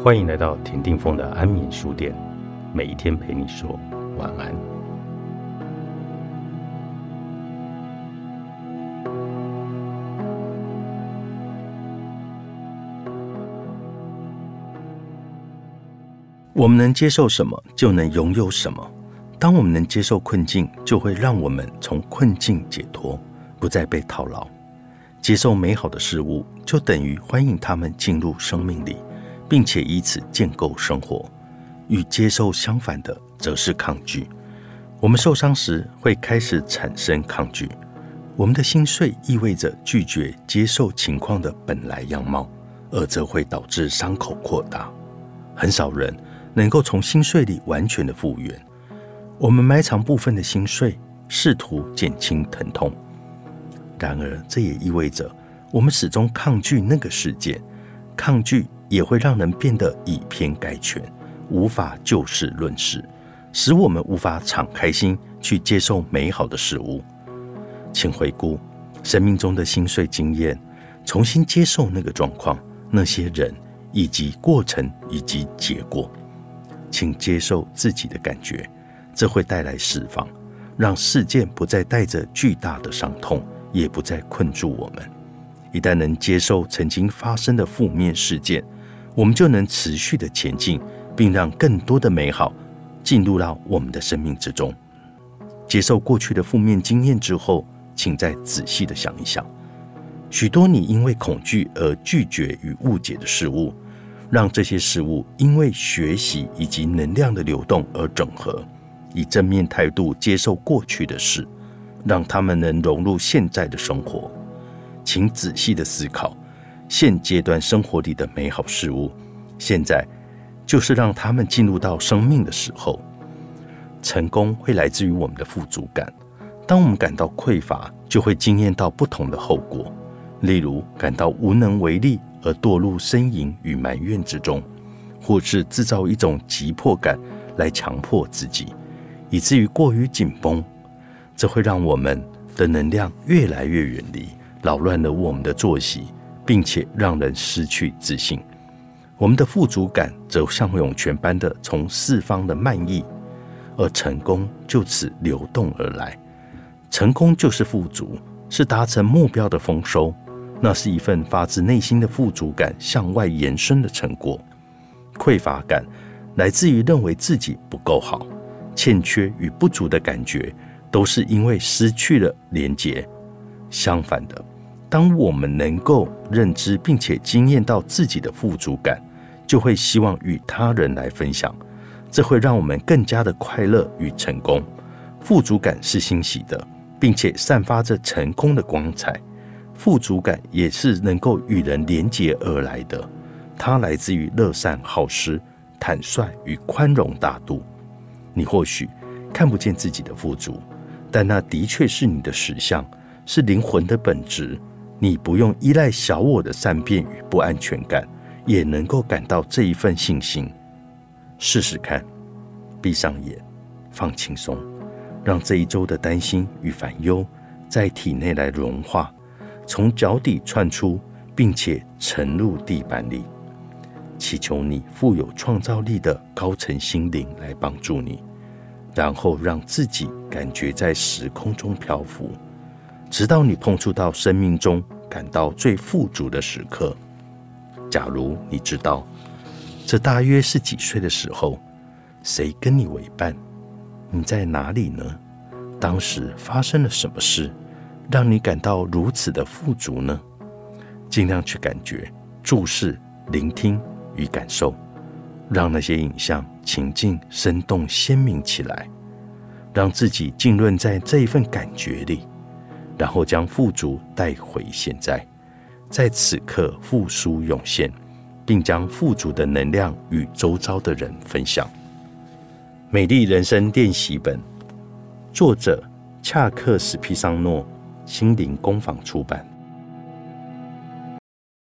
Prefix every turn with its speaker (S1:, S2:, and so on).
S1: 欢迎来到田定峰的安眠书店，每一天陪你说晚安。我们能接受什么，就能拥有什么。当我们能接受困境，就会让我们从困境解脱，不再被套牢。接受美好的事物，就等于欢迎他们进入生命里。并且以此建构生活，与接受相反的则是抗拒。我们受伤时会开始产生抗拒，我们的心碎意味着拒绝接受情况的本来样貌，而则会导致伤口扩大。很少人能够从心碎里完全的复原。我们埋藏部分的心碎，试图减轻疼痛。然而，这也意味着我们始终抗拒那个事件，抗拒。也会让人变得以偏概全，无法就事论事，使我们无法敞开心去接受美好的事物。请回顾生命中的心碎经验，重新接受那个状况、那些人以及过程以及结果。请接受自己的感觉，这会带来释放，让事件不再带着巨大的伤痛，也不再困住我们。一旦能接受曾经发生的负面事件，我们就能持续的前进，并让更多的美好进入到我们的生命之中。接受过去的负面经验之后，请再仔细的想一想，许多你因为恐惧而拒绝与误解的事物，让这些事物因为学习以及能量的流动而整合，以正面态度接受过去的事，让他们能融入现在的生活。请仔细的思考。现阶段生活里的美好事物，现在就是让他们进入到生命的时候。成功会来自于我们的富足感。当我们感到匮乏，就会经验到不同的后果，例如感到无能为力而堕入呻吟与埋怨之中，或是制造一种急迫感来强迫自己，以至于过于紧绷。这会让我们的能量越来越远离，扰乱了我们的作息。并且让人失去自信，我们的富足感则像涌泉般的从四方的漫溢，而成功就此流动而来。成功就是富足，是达成目标的丰收，那是一份发自内心的富足感向外延伸的成果。匮乏感来自于认为自己不够好，欠缺与不足的感觉都是因为失去了连结。相反的。当我们能够认知并且经验到自己的富足感，就会希望与他人来分享，这会让我们更加的快乐与成功。富足感是欣喜的，并且散发着成功的光彩。富足感也是能够与人连结而来的，它来自于乐善好施、坦率与宽容大度。你或许看不见自己的富足，但那的确是你的实相，是灵魂的本质。你不用依赖小我的善变与不安全感，也能够感到这一份信心。试试看，闭上眼，放轻松，让这一周的担心与烦忧在体内来融化，从脚底窜出，并且沉入地板里。祈求你富有创造力的高层心灵来帮助你，然后让自己感觉在时空中漂浮。直到你碰触到生命中感到最富足的时刻。假如你知道这大约是几岁的时候，谁跟你为伴？你在哪里呢？当时发生了什么事，让你感到如此的富足呢？尽量去感觉、注视、聆听与感受，让那些影像情境生动鲜明起来，让自己浸润在这一份感觉里。然后将富足带回现在，在此刻复苏涌现，并将富足的能量与周遭的人分享。美丽人生练习本，作者恰克·史皮桑诺，心灵工坊出版。